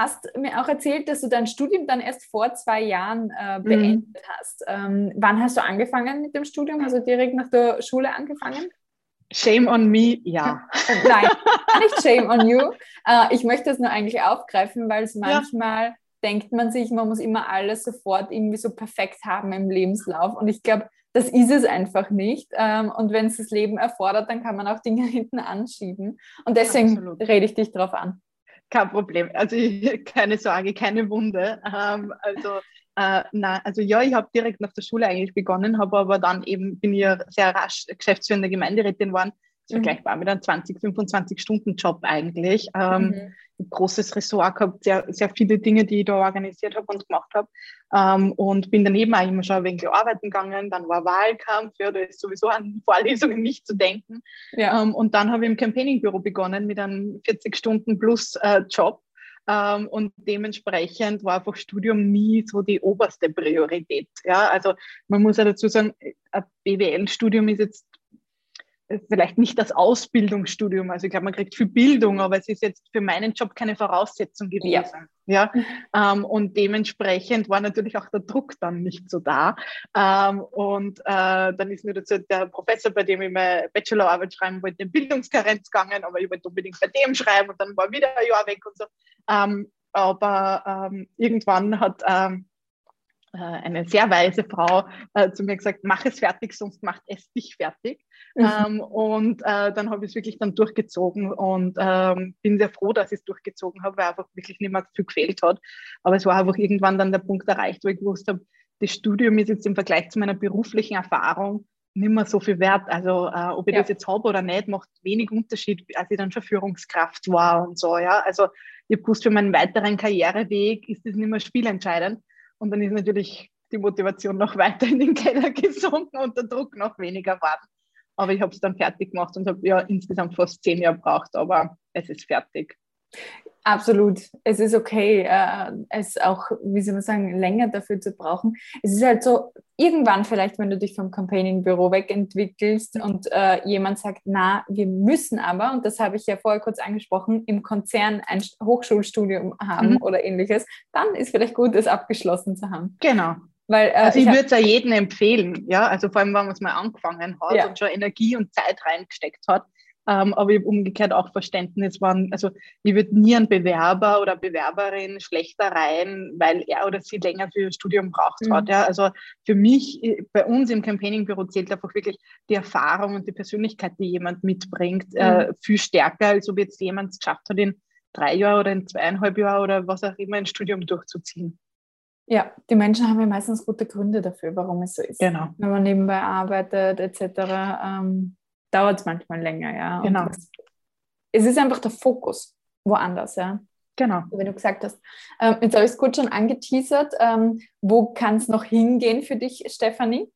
hast mir auch erzählt, dass du dein Studium dann erst vor zwei Jahren äh, mhm. beendet mhm. hast. Ähm, wann hast du angefangen mit dem Studium? Du direkt nach der Schule angefangen? Shame on me, ja. Nein, nicht shame on you. Äh, ich möchte es nur eigentlich aufgreifen, weil es manchmal ja. denkt man sich, man muss immer alles sofort irgendwie so perfekt haben im Lebenslauf. Und ich glaube, das ist es einfach nicht. Ähm, und wenn es das Leben erfordert, dann kann man auch Dinge hinten anschieben. Und deswegen Absolut. rede ich dich darauf an. Kein Problem. Also keine Sorge, keine Wunde. Ähm, also äh, nein, also ja, ich habe direkt nach der Schule eigentlich begonnen, habe aber dann eben, bin ich ja sehr rasch geschäftsführende Gemeinderätin geworden. Das mhm. vergleichbar mit einem 20, 25 Stunden Job eigentlich. Ähm, mhm. Großes Ressort gehabt, sehr, sehr viele Dinge, die ich da organisiert habe und gemacht habe. Ähm, und bin daneben auch immer schon ein wenig arbeiten gegangen. Dann war Wahlkampf, ja, da ist sowieso an Vorlesungen nicht zu denken. Ja. Ähm, und dann habe ich im Campaigningbüro begonnen mit einem 40 Stunden plus äh, Job ähm, und dementsprechend war einfach Studium nie so die oberste Priorität. Ja, also man muss ja dazu sagen, ein BWL-Studium ist jetzt vielleicht nicht das Ausbildungsstudium. Also ich glaube, man kriegt viel Bildung, aber es ist jetzt für meinen Job keine Voraussetzung gewesen. Ja. ja? Ähm, und dementsprechend war natürlich auch der Druck dann nicht so da. Ähm, und äh, dann ist mir dazu der Professor, bei dem ich meine Bachelorarbeit schreiben wollte, in Bildungskarenz gegangen, aber ich wollte unbedingt bei dem schreiben und dann war wieder ein Jahr weg und so. Ähm, aber ähm, irgendwann hat ähm, äh, eine sehr weise Frau äh, zu mir gesagt, mach es fertig, sonst macht es dich fertig. Mhm. Ähm, und äh, dann habe ich es wirklich dann durchgezogen und ähm, bin sehr froh, dass ich es durchgezogen habe, weil einfach wirklich nicht mehr viel gefehlt hat. Aber es war einfach irgendwann dann der Punkt erreicht, wo ich gewusst habe, das Studium ist jetzt im Vergleich zu meiner beruflichen Erfahrung nicht mehr so viel wert. Also äh, ob ich ja. das jetzt habe oder nicht, macht wenig Unterschied, als ich dann schon Führungskraft war und so. Ja, also ich habe gewusst, für meinen weiteren Karriereweg ist das nicht mehr spielentscheidend. Und dann ist natürlich die Motivation noch weiter in den Keller gesunken und der Druck noch weniger geworden. Aber ich habe es dann fertig gemacht und habe ja insgesamt fast zehn Jahre gebraucht, aber es ist fertig. Absolut. Es ist okay, äh, es auch, wie soll man sagen, länger dafür zu brauchen. Es ist halt so, irgendwann vielleicht, wenn du dich vom Campaigning-Büro wegentwickelst und äh, jemand sagt, na, wir müssen aber, und das habe ich ja vorher kurz angesprochen, im Konzern ein Hochschulstudium haben mhm. oder ähnliches, dann ist vielleicht gut, es abgeschlossen zu haben. Genau. Weil, äh, also ich, ich würde es ja jedem empfehlen, ja, also vor allem, wenn man es mal angefangen hat ja. und schon Energie und Zeit reingesteckt hat, ähm, aber ich habe umgekehrt auch Verständnis, wann, also ich würde nie einen Bewerber oder Bewerberin schlechter rein, weil er oder sie länger für ihr Studium braucht mhm. hat. Ja. Also für mich, äh, bei uns im Campaigning-Büro zählt einfach wirklich die Erfahrung und die Persönlichkeit, die jemand mitbringt, äh, mhm. äh, viel stärker, als ob jetzt jemand es geschafft hat, in drei Jahren oder in zweieinhalb Jahren oder was auch immer ein Studium durchzuziehen. Ja, die Menschen haben ja meistens gute Gründe dafür, warum es so ist. Genau. Wenn man nebenbei arbeitet etc. Ähm, dauert es manchmal länger, ja. Genau. Das, es ist einfach der Fokus woanders, ja. Genau. Wie du gesagt hast. Ähm, jetzt habe ich es kurz schon angeteasert. Ähm, wo kann es noch hingehen für dich, Stefanie?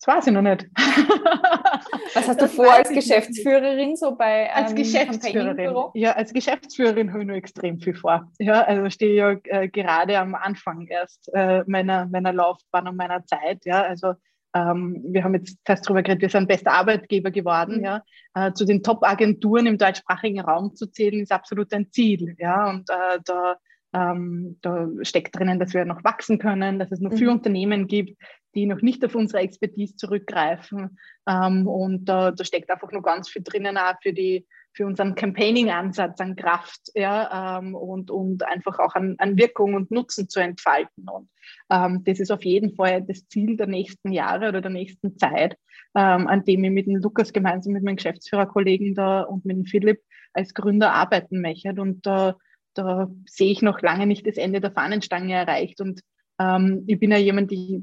Das weiß ich noch nicht. Was hast du vor als Geschäftsführerin so bei ähm, Als Geschäftsführerin. Ja, als Geschäftsführerin habe ich nur extrem viel vor. Ja, also stehe ich ja äh, gerade am Anfang erst äh, meiner, meiner Laufbahn und meiner Zeit. Ja, also ähm, wir haben jetzt fast darüber geredet, wir sind bester Arbeitgeber geworden. Mhm. Ja. Äh, zu den Top-Agenturen im deutschsprachigen Raum zu zählen, ist absolut ein Ziel. Ja. Und äh, da, ähm, da steckt drinnen, dass wir noch wachsen können, dass es noch mhm. viele Unternehmen gibt, die noch nicht auf unsere Expertise zurückgreifen. Ähm, und da, da steckt einfach noch ganz viel drinnen auch für die für unseren Campaigning-Ansatz an Kraft ja, ähm, und, und einfach auch an, an Wirkung und Nutzen zu entfalten. Und ähm, das ist auf jeden Fall das Ziel der nächsten Jahre oder der nächsten Zeit, ähm, an dem ich mit dem Lukas gemeinsam mit meinen Geschäftsführerkollegen da und mit dem Philipp als Gründer arbeiten möchte. Und äh, da sehe ich noch lange nicht das Ende der Fahnenstange erreicht. Und ähm, ich bin ja jemand, die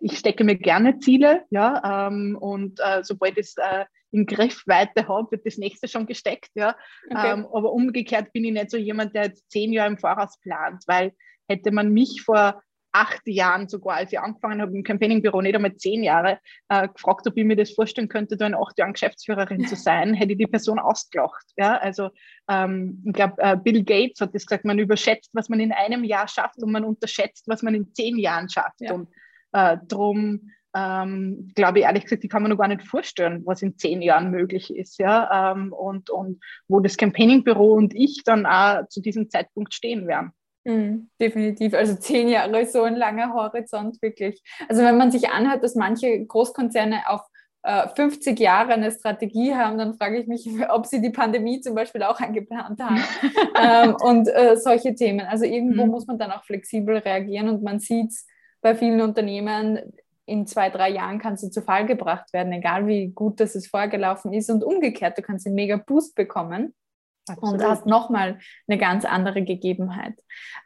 ich stecke mir gerne Ziele, ja, ähm, und äh, sobald es äh, in Griffweite habe, wird das nächste schon gesteckt, ja. Okay. Ähm, aber umgekehrt bin ich nicht so jemand, der jetzt zehn Jahre im Voraus plant, weil hätte man mich vor acht Jahren sogar, als ich angefangen habe im Campaigningbüro, nicht einmal zehn Jahre, äh, gefragt, ob ich mir das vorstellen könnte, da in acht Jahren Geschäftsführerin zu sein, hätte ich die Person ausgelacht. Ja? Also ähm, ich glaube, äh, Bill Gates hat das gesagt, man überschätzt, was man in einem Jahr schafft und man unterschätzt, was man in zehn Jahren schafft. Ja. Und äh, drum ähm, glaube ich ehrlich gesagt, die kann man noch gar nicht vorstellen, was in zehn Jahren möglich ist. Ja? Ähm, und, und wo das Campaigning-Büro und ich dann auch zu diesem Zeitpunkt stehen werden. Mhm, definitiv. Also zehn Jahre ist so ein langer Horizont, wirklich. Also wenn man sich anhört, dass manche Großkonzerne auf äh, 50 Jahre eine Strategie haben, dann frage ich mich, ob sie die Pandemie zum Beispiel auch eingeplant haben. ähm, und äh, solche Themen. Also irgendwo mhm. muss man dann auch flexibel reagieren und man sieht es bei vielen Unternehmen, in zwei, drei Jahren kannst du zu Fall gebracht werden, egal wie gut das es vorgelaufen ist. Und umgekehrt, du kannst einen mega Boost bekommen Absolut. und hast nochmal eine ganz andere Gegebenheit.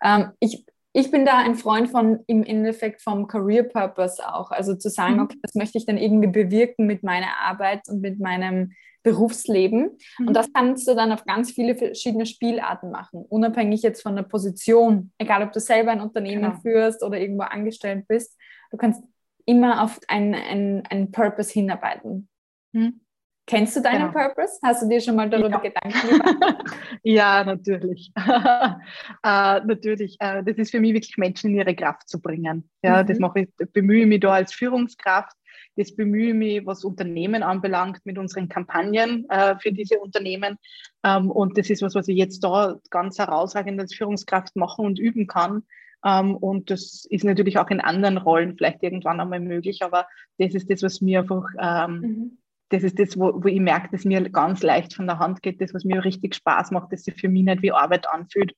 Ähm, ich, ich bin da ein Freund von im Endeffekt vom Career Purpose auch. Also zu sagen, mhm. okay, das möchte ich dann irgendwie bewirken mit meiner Arbeit und mit meinem Berufsleben. Mhm. Und das kannst du dann auf ganz viele verschiedene Spielarten machen, unabhängig jetzt von der Position. Egal, ob du selber ein Unternehmen genau. führst oder irgendwo angestellt bist. Du kannst immer auf einen, einen, Purpose hinarbeiten. Hm? Kennst du deinen genau. Purpose? Hast du dir schon mal darüber ja. Gedanken gemacht? ja, natürlich. äh, natürlich. Äh, das ist für mich wirklich Menschen in ihre Kraft zu bringen. Ja, mhm. das mache ich, bemühe mich da als Führungskraft. Das bemühe mich, was Unternehmen anbelangt, mit unseren Kampagnen äh, für diese Unternehmen. Ähm, und das ist was, was ich jetzt da ganz herausragend als Führungskraft machen und üben kann. Ähm, und das ist natürlich auch in anderen Rollen vielleicht irgendwann einmal möglich, aber das ist das, was mir einfach, ähm, mhm. das ist das, wo, wo ich merke, dass mir ganz leicht von der Hand geht, das, was mir richtig Spaß macht, dass sich für mich nicht wie Arbeit anfühlt,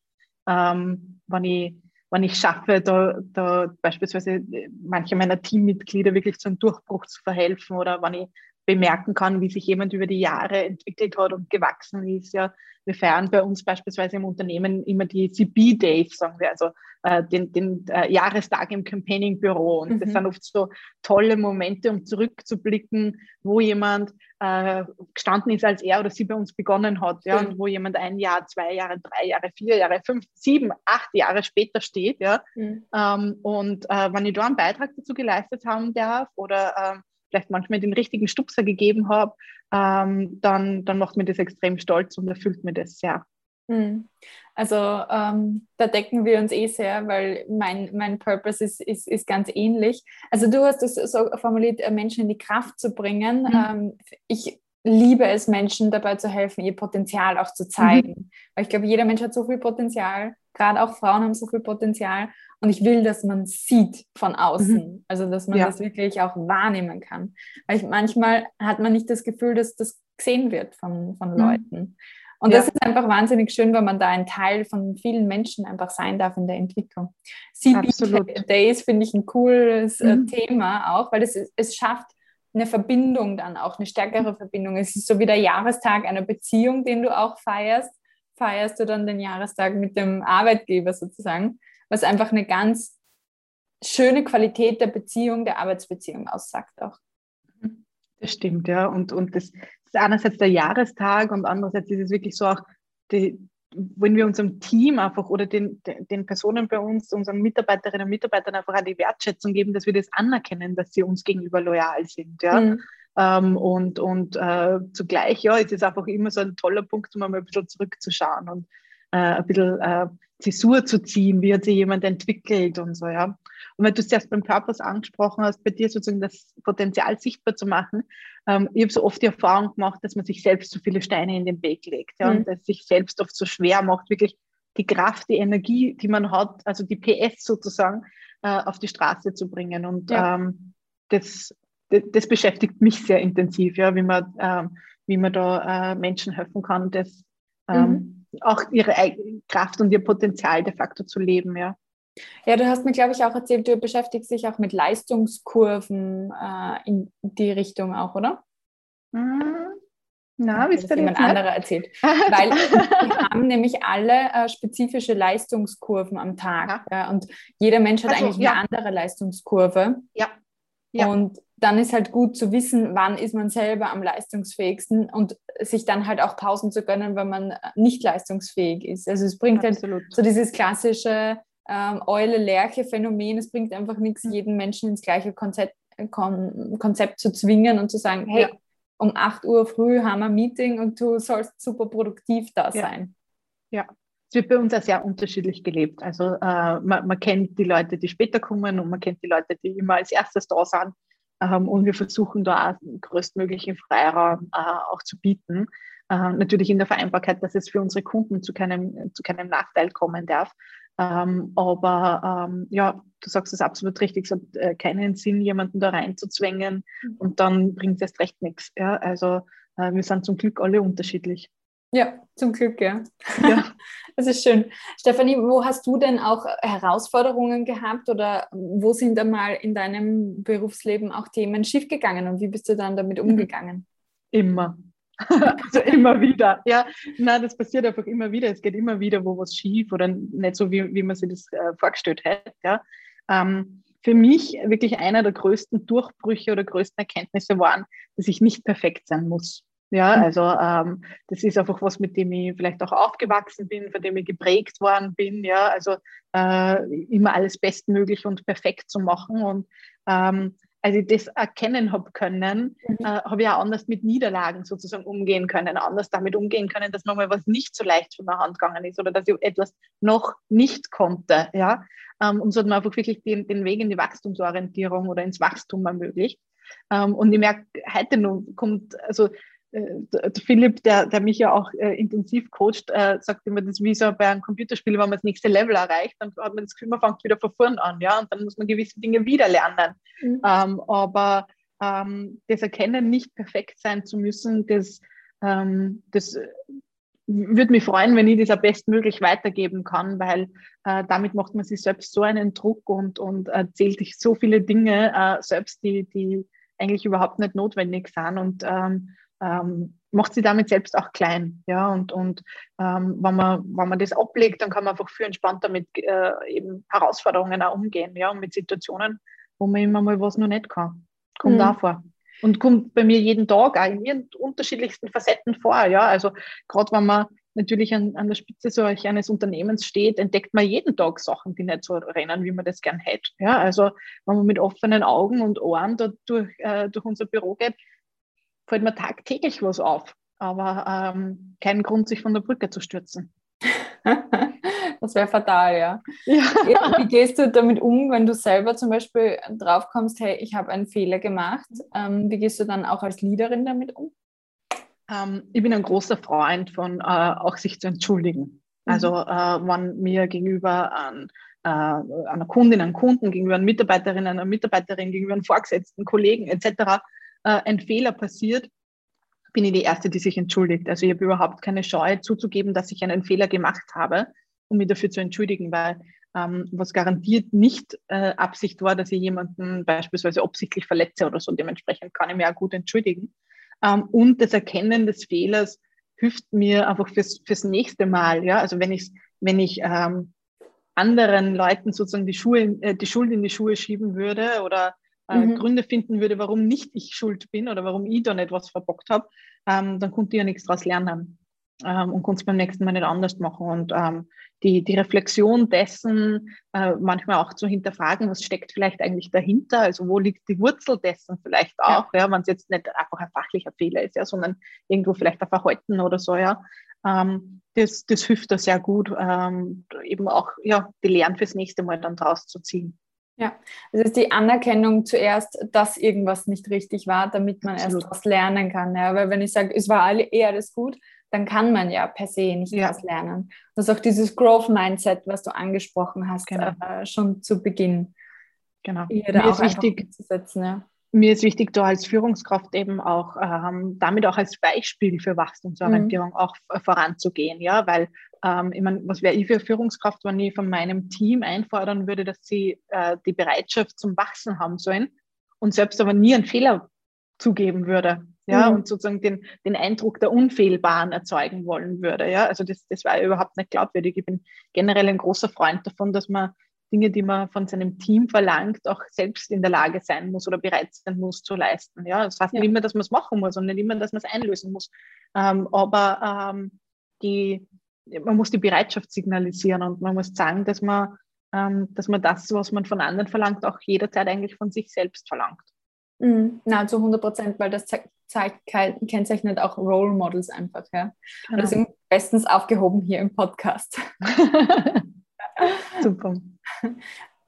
ähm, wenn ich wenn ich schaffe, da, da beispielsweise manche meiner Teammitglieder wirklich zum Durchbruch zu verhelfen oder wenn ich bemerken kann, wie sich jemand über die Jahre entwickelt hat und gewachsen ist. Ja, wir feiern bei uns beispielsweise im Unternehmen immer die CB Days, sagen wir, also äh, den, den äh, Jahrestag im Campaigning-Büro. Und mhm. das sind oft so tolle Momente, um zurückzublicken, wo jemand äh, gestanden ist, als er oder sie bei uns begonnen hat. Ja, mhm. und wo jemand ein Jahr, zwei Jahre, drei Jahre, vier Jahre, fünf, sieben, acht Jahre später steht. Ja, mhm. ähm, und äh, wenn ich da einen Beitrag dazu geleistet haben darf oder ähm, vielleicht manchmal den richtigen Stupser gegeben habe, ähm, dann, dann macht mir das extrem stolz und erfüllt mir das sehr. Hm. Also ähm, da decken wir uns eh sehr, weil mein, mein Purpose ist, ist, ist ganz ähnlich. Also du hast es so formuliert, äh, Menschen in die Kraft zu bringen. Mhm. Ähm, ich liebe es, Menschen dabei zu helfen, ihr Potenzial auch zu zeigen. Mhm. Weil ich glaube, jeder Mensch hat so viel Potenzial, gerade auch Frauen haben so viel Potenzial. Und ich will, dass man sieht von außen, mhm. also dass man ja. das wirklich auch wahrnehmen kann. Weil ich, manchmal hat man nicht das Gefühl, dass das gesehen wird von, von mhm. Leuten. Und ja. das ist einfach wahnsinnig schön, wenn man da ein Teil von vielen Menschen einfach sein darf in der Entwicklung. CB Days finde ich ein cooles äh, mhm. Thema auch, weil es, es schafft eine Verbindung dann auch, eine stärkere Verbindung. Es ist so wie der Jahrestag einer Beziehung, den du auch feierst, feierst du dann den Jahrestag mit dem Arbeitgeber sozusagen was einfach eine ganz schöne Qualität der Beziehung, der Arbeitsbeziehung aussagt auch. Das stimmt, ja. Und, und das ist einerseits der Jahrestag und andererseits ist es wirklich so auch, die, wenn wir unserem Team einfach oder den, den Personen bei uns, unseren Mitarbeiterinnen und Mitarbeitern einfach auch die Wertschätzung geben, dass wir das anerkennen, dass sie uns gegenüber loyal sind. Ja. Mhm. Ähm, und und äh, zugleich, ja, ist es einfach immer so ein toller Punkt, um mal ein bisschen zurückzuschauen und äh, ein bisschen äh, Zäsur zu ziehen, wie hat sich jemand entwickelt und so, ja. Und wenn du es erst beim Purpose angesprochen hast, bei dir sozusagen das Potenzial sichtbar zu machen, ähm, ich habe so oft die Erfahrung gemacht, dass man sich selbst so viele Steine in den Weg legt, ja, mhm. und dass sich selbst oft so schwer macht, wirklich die Kraft, die Energie, die man hat, also die PS sozusagen, äh, auf die Straße zu bringen. Und ja. ähm, das, das, das, beschäftigt mich sehr intensiv, ja, wie man, ähm, wie man da äh, Menschen helfen kann, das ähm, mhm auch ihre Kraft und ihr Potenzial de facto zu leben, ja. Ja, du hast mir, glaube ich, auch erzählt, du beschäftigst dich auch mit Leistungskurven äh, in die Richtung auch, oder? Mhm. Na, wie ist das jemand anderer erzählt? Weil wir haben nämlich alle äh, spezifische Leistungskurven am Tag. Ja. Ja, und jeder Mensch hat also, eigentlich ja. eine andere Leistungskurve. Ja. Ja. Und dann ist halt gut zu wissen, wann ist man selber am leistungsfähigsten und sich dann halt auch Pausen zu gönnen, wenn man nicht leistungsfähig ist. Also es bringt halt Absolut. halt so dieses klassische ähm, Eule-Lerche-Phänomen, es bringt einfach nichts, mhm. jeden Menschen ins gleiche Konzept, Kon Konzept zu zwingen und zu sagen, hey, ja. um 8 Uhr früh haben wir ein Meeting und du sollst super produktiv da sein. Ja. Es wird bei uns auch sehr unterschiedlich gelebt. Also äh, man, man kennt die Leute, die später kommen und man kennt die Leute, die immer als erstes da sind. Ähm, und wir versuchen da auch den größtmöglichen Freiraum äh, auch zu bieten. Äh, natürlich in der Vereinbarkeit, dass es für unsere Kunden zu keinem, zu keinem Nachteil kommen darf. Ähm, aber ähm, ja, du sagst es absolut richtig, es hat äh, keinen Sinn, jemanden da reinzuzwängen mhm. und dann bringt es erst recht nichts. Ja? Also äh, wir sind zum Glück alle unterschiedlich. Ja, zum Glück, ja. ja. Das ist schön. Stefanie, wo hast du denn auch Herausforderungen gehabt oder wo sind da mal in deinem Berufsleben auch Themen schiefgegangen und wie bist du dann damit mhm. umgegangen? Immer. also immer wieder. Ja, nein, das passiert einfach immer wieder. Es geht immer wieder, wo was schief oder nicht so, wie, wie man sich das äh, vorgestellt hätte. Ja. Ähm, für mich wirklich einer der größten Durchbrüche oder größten Erkenntnisse waren, dass ich nicht perfekt sein muss. Ja, mhm. also ähm, das ist einfach was, mit dem ich vielleicht auch aufgewachsen bin, von dem ich geprägt worden bin. Ja, also äh, immer alles bestmöglich und perfekt zu machen. Und ähm, als ich das erkennen habe können, mhm. äh, habe ich auch anders mit Niederlagen sozusagen umgehen können, anders damit umgehen können, dass nochmal was nicht so leicht von der Hand gegangen ist oder dass ich etwas noch nicht konnte. Ja? Ähm, und so hat man einfach wirklich den, den Weg in die Wachstumsorientierung oder ins Wachstum ermöglicht. Ähm, und ich merke, heute noch kommt, also Philipp, der, der mich ja auch äh, intensiv coacht, äh, sagt immer, das ist wie so bei einem Computerspiel, wenn man das nächste Level erreicht, dann hat man das Gefühl, man fängt wieder von vorn an, ja, und dann muss man gewisse Dinge wieder lernen. Mhm. Ähm, aber ähm, das Erkennen, nicht perfekt sein zu müssen, das, ähm, das würde mich freuen, wenn ich das auch bestmöglich weitergeben kann, weil äh, damit macht man sich selbst so einen Druck und, und erzählt sich so viele Dinge äh, selbst, die, die eigentlich überhaupt nicht notwendig sind. Und ähm, macht sie damit selbst auch klein. Ja, und, und ähm, wenn, man, wenn man das ablegt, dann kann man einfach viel entspannter mit äh, eben Herausforderungen auch umgehen, ja, und mit Situationen, wo man immer mal was noch nicht kann. Kommt mhm. auch vor. Und kommt bei mir jeden Tag auch in ihren unterschiedlichsten Facetten vor. Ja, also gerade wenn man natürlich an, an der Spitze solch eines Unternehmens steht, entdeckt man jeden Tag Sachen, die nicht so rennen, wie man das gern hätte. Ja, also wenn man mit offenen Augen und Ohren da durch, äh, durch unser Büro geht, fällt mir tagtäglich was auf, aber ähm, kein Grund, sich von der Brücke zu stürzen. das wäre fatal, ja. ja. Wie gehst du damit um, wenn du selber zum Beispiel drauf kommst, hey, ich habe einen Fehler gemacht? Ähm, wie gehst du dann auch als Leaderin damit um? Ähm, ich bin ein großer Freund von äh, auch sich zu entschuldigen. Mhm. Also äh, wenn mir gegenüber an äh, einer Kundin, einem Kunden, gegenüber einer Mitarbeiterin, einer Mitarbeiterin, gegenüber einem Vorgesetzten, Kollegen etc äh, ein Fehler passiert, bin ich die Erste, die sich entschuldigt. Also ich habe überhaupt keine Scheu zuzugeben, dass ich einen Fehler gemacht habe, um mich dafür zu entschuldigen, weil ähm, was garantiert nicht äh, Absicht war, dass ich jemanden beispielsweise absichtlich verletze oder so. Dementsprechend kann ich mich auch gut entschuldigen. Ähm, und das Erkennen des Fehlers hilft mir einfach fürs, fürs nächste Mal. Ja? Also wenn ich, wenn ich ähm, anderen Leuten sozusagen die, Schuhe, äh, die Schuld in die Schuhe schieben würde oder äh, mhm. Gründe finden würde, warum nicht ich schuld bin oder warum ich da nicht was verbockt habe, ähm, dann konnte ich ja nichts daraus lernen ähm, und konnte es beim nächsten Mal nicht anders machen. Und ähm, die, die Reflexion dessen, äh, manchmal auch zu hinterfragen, was steckt vielleicht eigentlich dahinter, also wo liegt die Wurzel dessen vielleicht auch, ja, ja wenn es jetzt nicht einfach ein fachlicher Fehler ist, ja, sondern irgendwo vielleicht ein Verhalten oder so, ja. Ähm, das, das hilft da sehr gut, ähm, eben auch ja, die Lehren fürs nächste Mal dann draus zu ziehen. Ja, es ist die Anerkennung zuerst, dass irgendwas nicht richtig war, damit man Absolut. erst was lernen kann. Ja? Weil wenn ich sage, es war alle eher alles gut, dann kann man ja per se nicht ja. was lernen. Das ist auch dieses Growth-Mindset, was du angesprochen hast, genau. äh, schon zu Beginn. Genau. Hier Mir ist wichtig, setzen, ja mir ist wichtig, da als Führungskraft eben auch ähm, damit auch als Beispiel für Wachstumsorientierung mhm. auch voranzugehen, ja, weil ähm, ich meine, was wäre ich für Führungskraft, wenn ich von meinem Team einfordern würde, dass sie äh, die Bereitschaft zum Wachsen haben sollen und selbst aber nie einen Fehler zugeben würde, ja, mhm. und sozusagen den, den Eindruck der Unfehlbaren erzeugen wollen würde, ja, also das, das war überhaupt nicht glaubwürdig. Ich bin generell ein großer Freund davon, dass man Dinge, die man von seinem Team verlangt, auch selbst in der Lage sein muss oder bereit sein muss zu leisten. Ja, das heißt ja. nicht immer, dass man es machen muss und nicht immer, dass man es einlösen muss. Ähm, aber ähm, die, man muss die Bereitschaft signalisieren und man muss sagen, dass man, ähm, dass man das, was man von anderen verlangt, auch jederzeit eigentlich von sich selbst verlangt. Mhm. Na, zu 100 Prozent, weil das zeigt, kennzeichnet auch Role Models einfach. Ja? Genau. Das sind bestens aufgehoben hier im Podcast. Super.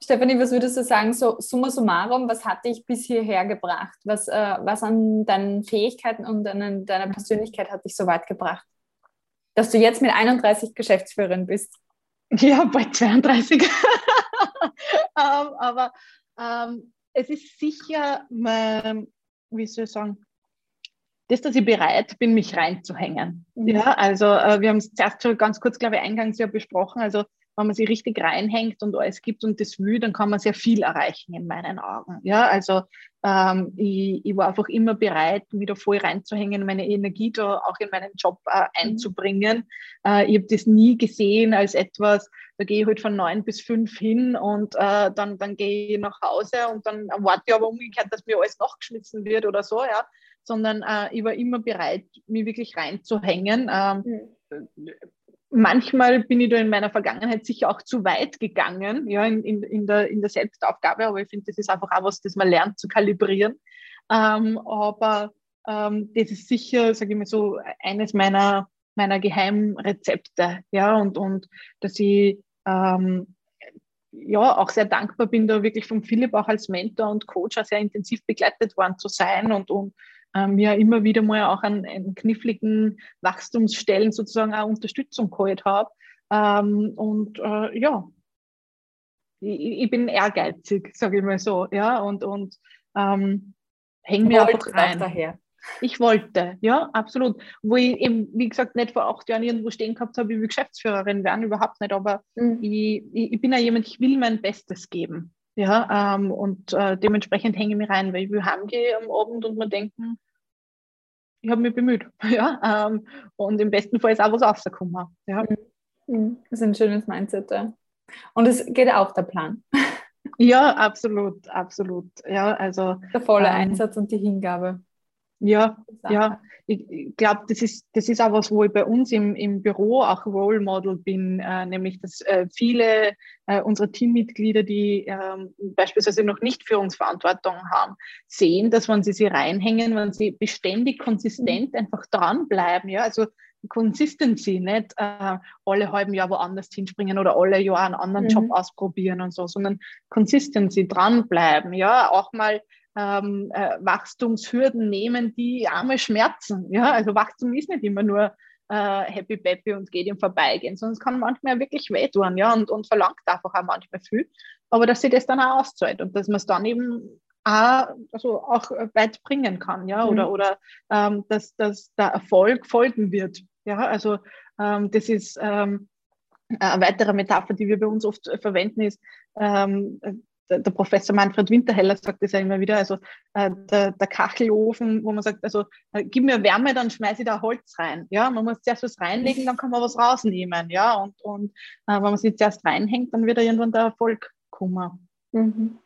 Stefanie, was würdest du sagen, so summa summarum, was hat dich bis hierher gebracht? Was, äh, was an deinen Fähigkeiten und an deiner Persönlichkeit hat dich so weit gebracht? Dass du jetzt mit 31 Geschäftsführerin bist. Ja, bei 32. ähm, aber ähm, es ist sicher, mein, wie soll ich sagen, das, dass ich bereit bin, mich reinzuhängen. Mhm. Ja, also äh, wir haben es zuerst schon ganz kurz, glaube ich, eingangs ja besprochen. Also wenn man sich richtig reinhängt und alles gibt und das will, dann kann man sehr viel erreichen in meinen Augen. Ja, also ähm, ich, ich, war einfach immer bereit, wieder voll reinzuhängen, meine Energie da auch in meinen Job äh, mhm. einzubringen. Äh, ich habe das nie gesehen als etwas, da gehe ich halt von neun bis fünf hin und äh, dann, dann gehe ich nach Hause und dann warte ich aber umgekehrt, dass mir alles nachgeschmissen wird oder so, ja. Sondern äh, ich war immer bereit, mich wirklich reinzuhängen. Ähm, mhm manchmal bin ich da in meiner Vergangenheit sicher auch zu weit gegangen, ja, in, in, in, der, in der Selbstaufgabe, aber ich finde, das ist einfach auch was, das man lernt zu kalibrieren. Ähm, aber ähm, das ist sicher, sage ich mal so, eines meiner, meiner Geheimrezepte, ja, und, und dass ich ähm, ja auch sehr dankbar bin, da wirklich von Philipp auch als Mentor und Coach auch sehr intensiv begleitet worden zu sein und, und ähm, ja immer wieder mal auch an, an kniffligen Wachstumsstellen sozusagen auch Unterstützung geholt habe. Ähm, und äh, ja, ich, ich, bin ehrgeizig, sage ich mal so, ja, und, und ähm, hänge mir einfach rein. Daher. Ich wollte, ja, absolut. Wo ich eben, wie gesagt, nicht vor acht Jahren irgendwo stehen gehabt habe, ich will Geschäftsführerin werden, überhaupt nicht. Aber mhm. ich, ich, bin ja jemand, ich will mein Bestes geben. Ja, ähm, und äh, dementsprechend hänge ich mich rein, weil ich will heimgehen am Abend und mir denken, ich habe mich bemüht. Ja, ähm, und im besten Fall ist auch was rausgekommen. Ja. Mhm. Mhm. Das ist ein schönes Mindset. Ja. Und es geht auch der Plan. Ja, absolut, absolut. Ja, also der volle ähm, Einsatz und die Hingabe. Ja, ja. Ich glaube, das ist, das ist auch was, wo ich bei uns im, im Büro auch Role Model bin, äh, nämlich dass äh, viele äh, unserer Teammitglieder, die ähm, beispielsweise noch nicht Führungsverantwortung haben, sehen, dass wenn sie sie reinhängen, wenn sie beständig konsistent einfach dranbleiben, ja, also Consistency, nicht äh, alle halben Jahr woanders hinspringen oder alle Jahr einen anderen mhm. Job ausprobieren und so, sondern Consistency, dranbleiben, ja, auch mal ähm, äh, Wachstumshürden nehmen, die arme schmerzen. Ja, also Wachstum ist nicht immer nur äh, happy peppy und geht im Vorbeigehen, sondern es kann manchmal wirklich wehtun, ja, und, und verlangt einfach auch manchmal viel. Aber dass sie das dann auch auszahlt und dass man es dann eben auch, also auch weit bringen kann, ja, mhm. oder, oder ähm, dass, dass der Erfolg folgen wird. Ja, also ähm, das ist ähm, eine weitere Metapher, die wir bei uns oft verwenden, ist, ähm, der, Professor Manfred Winterheller sagt das ja immer wieder, also äh, der, der, Kachelofen, wo man sagt, also äh, gib mir Wärme, dann schmeiße ich da Holz rein. Ja, man muss zuerst was reinlegen, dann kann man was rausnehmen. Ja, und, und äh, wenn man sich zuerst reinhängt, dann wird da irgendwann der Erfolg kommen. Mhm.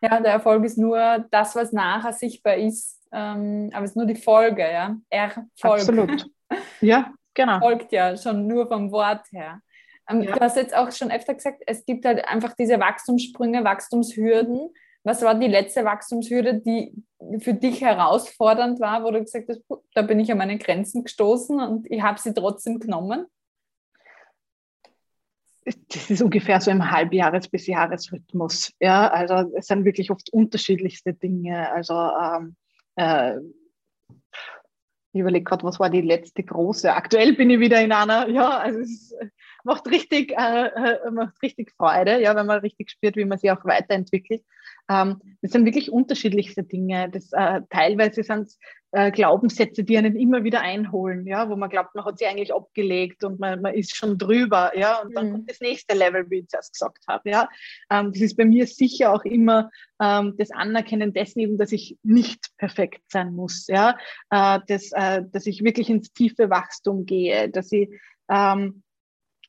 Ja, der Erfolg ist nur das, was nachher sichtbar ist, ähm, aber es ist nur die Folge, ja. Erfolg. Absolut. Ja, genau. Folgt ja schon nur vom Wort her. Ähm, ja. Du hast jetzt auch schon öfter gesagt, es gibt halt einfach diese Wachstumssprünge, Wachstumshürden. Was war die letzte Wachstumshürde, die für dich herausfordernd war, wo du gesagt hast, da bin ich an meine Grenzen gestoßen und ich habe sie trotzdem genommen? Das ist ungefähr so im Halbjahres- bis Jahresrhythmus. Ja, also es sind wirklich oft unterschiedlichste Dinge. Also ähm, äh, ich überlege gerade, was war die letzte große. Aktuell bin ich wieder in einer, ja, also es macht richtig, äh, äh, macht richtig Freude, ja, wenn man richtig spürt, wie man sich auch weiterentwickelt. Ähm, das sind wirklich unterschiedlichste Dinge. Das, äh, teilweise sind es äh, Glaubenssätze, die einen immer wieder einholen, ja, wo man glaubt, man hat sie eigentlich abgelegt und man, man ist schon drüber, ja, und dann mhm. kommt das nächste Level, wie ich zuerst gesagt habe, ja. Ähm, das ist bei mir sicher auch immer ähm, das Anerkennen dessen eben, dass ich nicht perfekt sein muss, ja, äh, dass, äh, dass ich wirklich ins tiefe Wachstum gehe, dass ich ähm,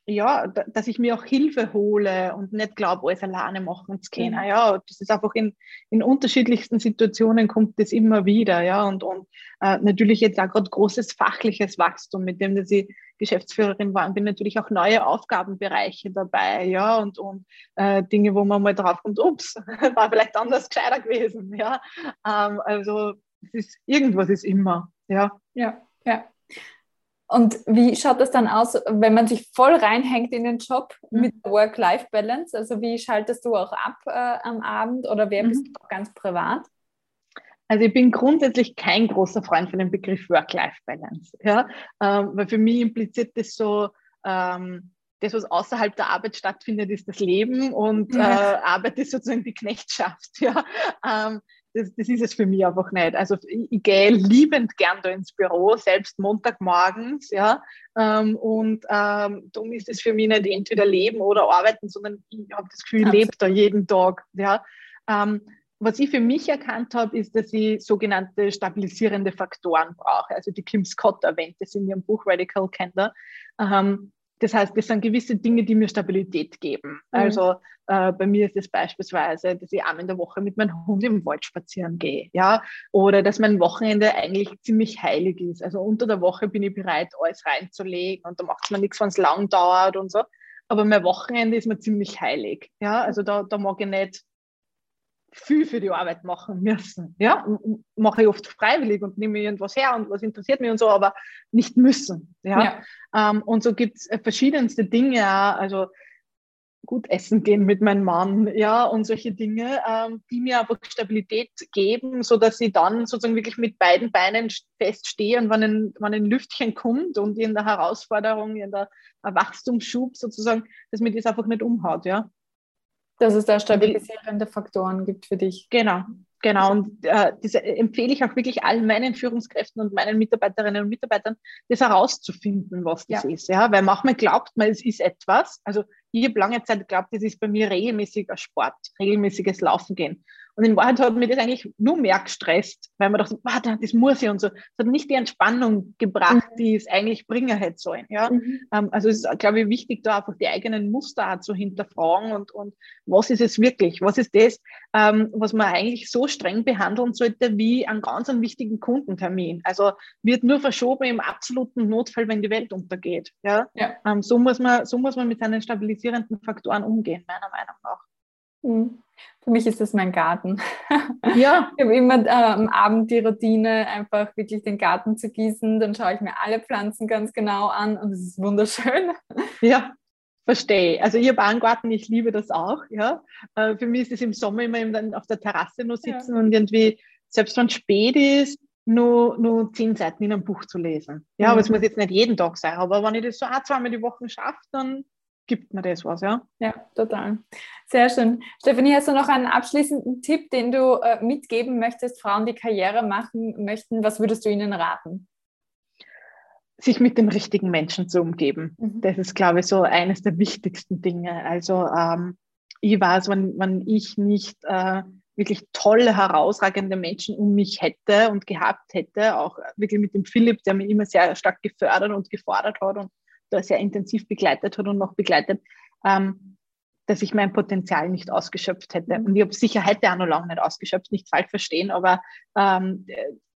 ja, dass ich mir auch Hilfe hole und nicht glaube, alles alleine machen zu können. Mhm. Ja, das ist einfach in, in unterschiedlichsten Situationen kommt das immer wieder. Ja, und, und äh, natürlich jetzt auch gerade großes fachliches Wachstum, mit dem dass ich Geschäftsführerin war, bin natürlich auch neue Aufgabenbereiche dabei. Ja, und, und äh, Dinge, wo man mal drauf kommt, ups, war vielleicht anders gescheiter gewesen. Ja, ähm, also es ist, irgendwas ist immer. Ja, ja, ja. Und wie schaut das dann aus, wenn man sich voll reinhängt in den Job mhm. mit Work-Life-Balance? Also wie schaltest du auch ab äh, am Abend oder wer mhm. bist du auch ganz privat? Also ich bin grundsätzlich kein großer Freund von dem Begriff Work-Life-Balance. Ja? Ähm, weil für mich impliziert das so, ähm, das, was außerhalb der Arbeit stattfindet, ist das Leben und äh, Arbeit ist sozusagen die Knechtschaft. Ja? Ähm, das, das ist es für mich einfach nicht. Also ich gehe liebend gern da ins Büro, selbst Montagmorgens, ja. Ähm, und ähm, darum ist es für mich nicht entweder Leben oder Arbeiten, sondern ich habe das Gefühl, ich lebe da jeden Tag. Ja. Ähm, was ich für mich erkannt habe, ist, dass ich sogenannte stabilisierende Faktoren brauche. Also die Kim Scott erwähnt das in ihrem Buch Radical Candor. Ähm, das heißt, das sind gewisse Dinge, die mir Stabilität geben. Mhm. Also äh, bei mir ist es beispielsweise, dass ich einmal in der Woche mit meinem Hund im Wald spazieren gehe, ja, oder dass mein Wochenende eigentlich ziemlich heilig ist. Also unter der Woche bin ich bereit, alles reinzulegen und da macht es mir nichts, wenn es lang dauert und so. Aber mein Wochenende ist mir ziemlich heilig, ja. Also da, da mag ich nicht viel für die Arbeit machen müssen. Ja, mache ich oft freiwillig und nehme irgendwas her und was interessiert mich und so, aber nicht müssen. Ja, ja. Ähm, und so gibt es verschiedenste Dinge, also gut essen gehen mit meinem Mann, ja, und solche Dinge, ähm, die mir einfach Stabilität geben, so dass ich dann sozusagen wirklich mit beiden Beinen feststehe und wenn ein, wenn ein Lüftchen kommt und in der Herausforderung, in der Wachstumsschub sozusagen, dass mir das einfach nicht umhaut, ja. Dass es da stabilisierende Faktoren gibt für dich. Genau, genau. Und äh, das empfehle ich auch wirklich allen meinen Führungskräften und meinen Mitarbeiterinnen und Mitarbeitern, das herauszufinden, was das ja. ist. Ja? Weil manchmal glaubt man, es ist etwas. Also ich habe lange Zeit geglaubt, das ist bei mir regelmäßiger Sport, regelmäßiges Laufen gehen. Und in Wahrheit hat mir das eigentlich nur mehr gestresst, weil man dachte, warte, das muss ich und so. Es hat nicht die Entspannung gebracht, mhm. die es eigentlich bringen hätte sollen. Ja? Mhm. Ähm, also es ist, glaube ich, wichtig, da einfach die eigenen Muster zu hinterfragen und, und was ist es wirklich? Was ist das, ähm, was man eigentlich so streng behandeln sollte wie einen ganz einen wichtigen Kundentermin? Also wird nur verschoben im absoluten Notfall, wenn die Welt untergeht. Ja? ja. Ähm, so, muss man, so muss man mit seinen stabilisierenden Faktoren umgehen, meiner Meinung nach. Mhm. Für mich ist das mein Garten. Ja. ich habe immer äh, am Abend die Routine, einfach wirklich den Garten zu gießen. Dann schaue ich mir alle Pflanzen ganz genau an und es ist wunderschön. Ja, verstehe. Also ich habe einen Garten, ich liebe das auch. Ja. Äh, für mich ist es im Sommer immer dann auf der Terrasse nur sitzen ja. und irgendwie, selbst wenn es spät ist, nur, nur zehn Seiten in einem Buch zu lesen. Ja, mhm. aber es muss jetzt nicht jeden Tag sein. Aber wenn ich das so ein, zweimal die Woche schaffe, dann gibt mir das was, ja? Ja, total. Sehr schön. Stefanie, hast du noch einen abschließenden Tipp, den du äh, mitgeben möchtest, Frauen, die Karriere machen möchten? Was würdest du ihnen raten? Sich mit den richtigen Menschen zu umgeben. Mhm. Das ist, glaube ich, so eines der wichtigsten Dinge. Also ähm, ich weiß, wenn, wenn ich nicht äh, wirklich tolle, herausragende Menschen um mich hätte und gehabt hätte, auch wirklich mit dem Philipp, der mich immer sehr stark gefördert und gefordert hat und sehr intensiv begleitet hat und noch begleitet, ähm, dass ich mein Potenzial nicht ausgeschöpft hätte. Mhm. Und ich habe sicher heute auch noch lange nicht ausgeschöpft, nicht falsch verstehen, aber ähm,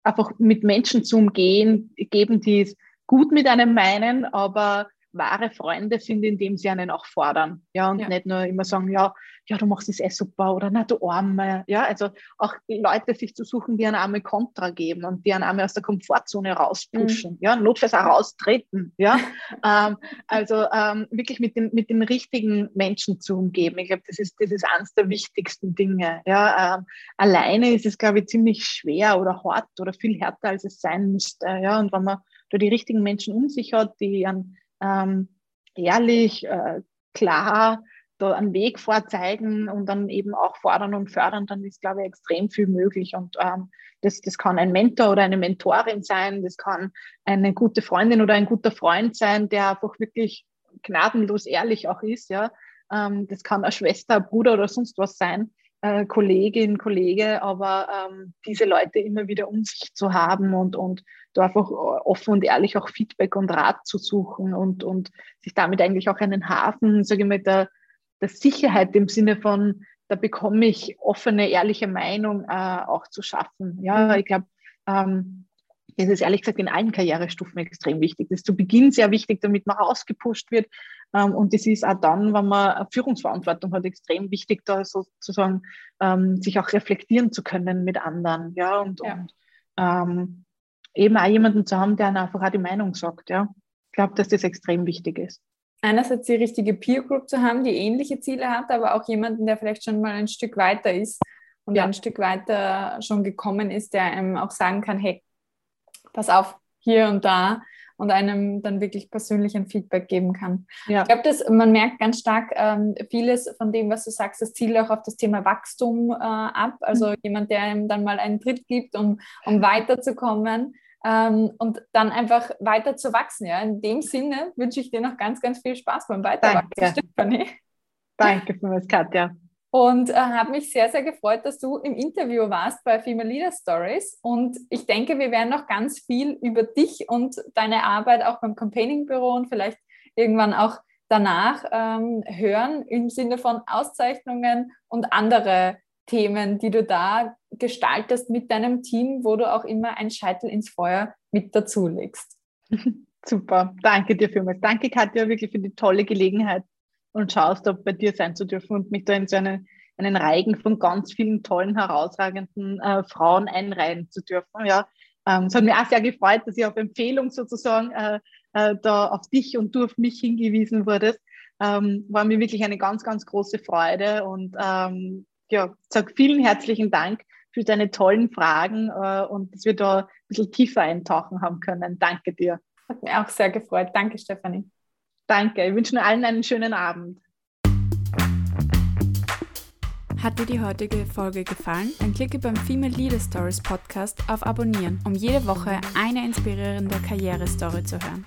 einfach mit Menschen zu umgehen, geben, die es gut mit einem meinen, aber wahre Freunde sind, indem sie einen auch fordern. Ja, und ja. nicht nur immer sagen, ja, ja, du machst es eh super oder na, du Arme. Ja, also auch Leute sich zu suchen, die einen Arme Kontra geben und die einen Arme aus der Komfortzone rauspushen. Mhm. Ja, notfalls auch raustreten. Ja, ähm, also ähm, wirklich mit den, mit den richtigen Menschen zu umgeben. Ich glaube, das ist, das ist eines der wichtigsten Dinge. Ja, ähm, alleine ist es, glaube ich, ziemlich schwer oder hart oder viel härter, als es sein müsste. Ja, und wenn man da die richtigen Menschen um sich hat, die einen ähm, ehrlich, äh, klar da einen Weg vorzeigen und dann eben auch fordern und fördern, dann ist, glaube ich, extrem viel möglich. Und ähm, das, das kann ein Mentor oder eine Mentorin sein, das kann eine gute Freundin oder ein guter Freund sein, der einfach wirklich gnadenlos ehrlich auch ist. Ja, ähm, das kann eine Schwester, Bruder oder sonst was sein, äh, Kollegin, Kollege, aber ähm, diese Leute immer wieder um sich zu haben und, und da einfach offen und ehrlich auch Feedback und Rat zu suchen und, und sich damit eigentlich auch einen Hafen, sage ich mal, der, der Sicherheit im Sinne von, da bekomme ich offene, ehrliche Meinung äh, auch zu schaffen. Ja, ich glaube, ähm, es ist ehrlich gesagt in allen Karrierestufen extrem wichtig. Das ist zu Beginn sehr wichtig, damit man rausgepusht wird. Ähm, und das ist auch dann, wenn man Führungsverantwortung hat, extrem wichtig, da sozusagen ähm, sich auch reflektieren zu können mit anderen. Ja, und, ja. und ähm, eben auch jemanden zu haben, der einfach auch die Meinung sagt. Ja. Ich glaube, dass das extrem wichtig ist. Einerseits die richtige Peer Group zu haben, die ähnliche Ziele hat, aber auch jemanden, der vielleicht schon mal ein Stück weiter ist und ja. ein Stück weiter schon gekommen ist, der einem auch sagen kann, hey, pass auf, hier und da und einem dann wirklich persönlich ein Feedback geben kann. Ja. Ich glaube, man merkt ganz stark ähm, vieles von dem, was du sagst, das zielt auch auf das Thema Wachstum äh, ab. Also mhm. jemand, der einem dann mal einen Tritt gibt, um, um weiterzukommen. Ähm, und dann einfach weiter zu wachsen. Ja. In dem Sinne wünsche ich dir noch ganz, ganz viel Spaß beim Weiterwachsen, Danke. Stefanie. Danke vielmals, Katja. Und äh, habe mich sehr, sehr gefreut, dass du im Interview warst bei Female Leader Stories. Und ich denke, wir werden noch ganz viel über dich und deine Arbeit auch beim Campaigning Büro und vielleicht irgendwann auch danach ähm, hören im Sinne von Auszeichnungen und andere Themen, die du da gestaltest mit deinem Team, wo du auch immer ein Scheitel ins Feuer mit dazu legst. Super, danke dir vielmals. Danke, Katja, wirklich für die tolle Gelegenheit und schaust, ob bei dir sein zu dürfen und mich da in so eine, einen Reigen von ganz vielen tollen, herausragenden äh, Frauen einreihen zu dürfen. Ja, ähm, es hat mich auch sehr gefreut, dass ich auf Empfehlung sozusagen äh, äh, da auf dich und du auf mich hingewiesen wurdest. Ähm, war mir wirklich eine ganz, ganz große Freude und ähm, ja, sag vielen herzlichen Dank für deine tollen Fragen äh, und dass wir da ein bisschen tiefer eintauchen haben können. Danke dir. Hat mich auch sehr gefreut. Danke, Stefanie. Danke, ich wünsche allen einen schönen Abend. Hat dir die heutige Folge gefallen? Dann klicke beim Female Leader Stories Podcast auf Abonnieren, um jede Woche eine inspirierende Karrierestory zu hören.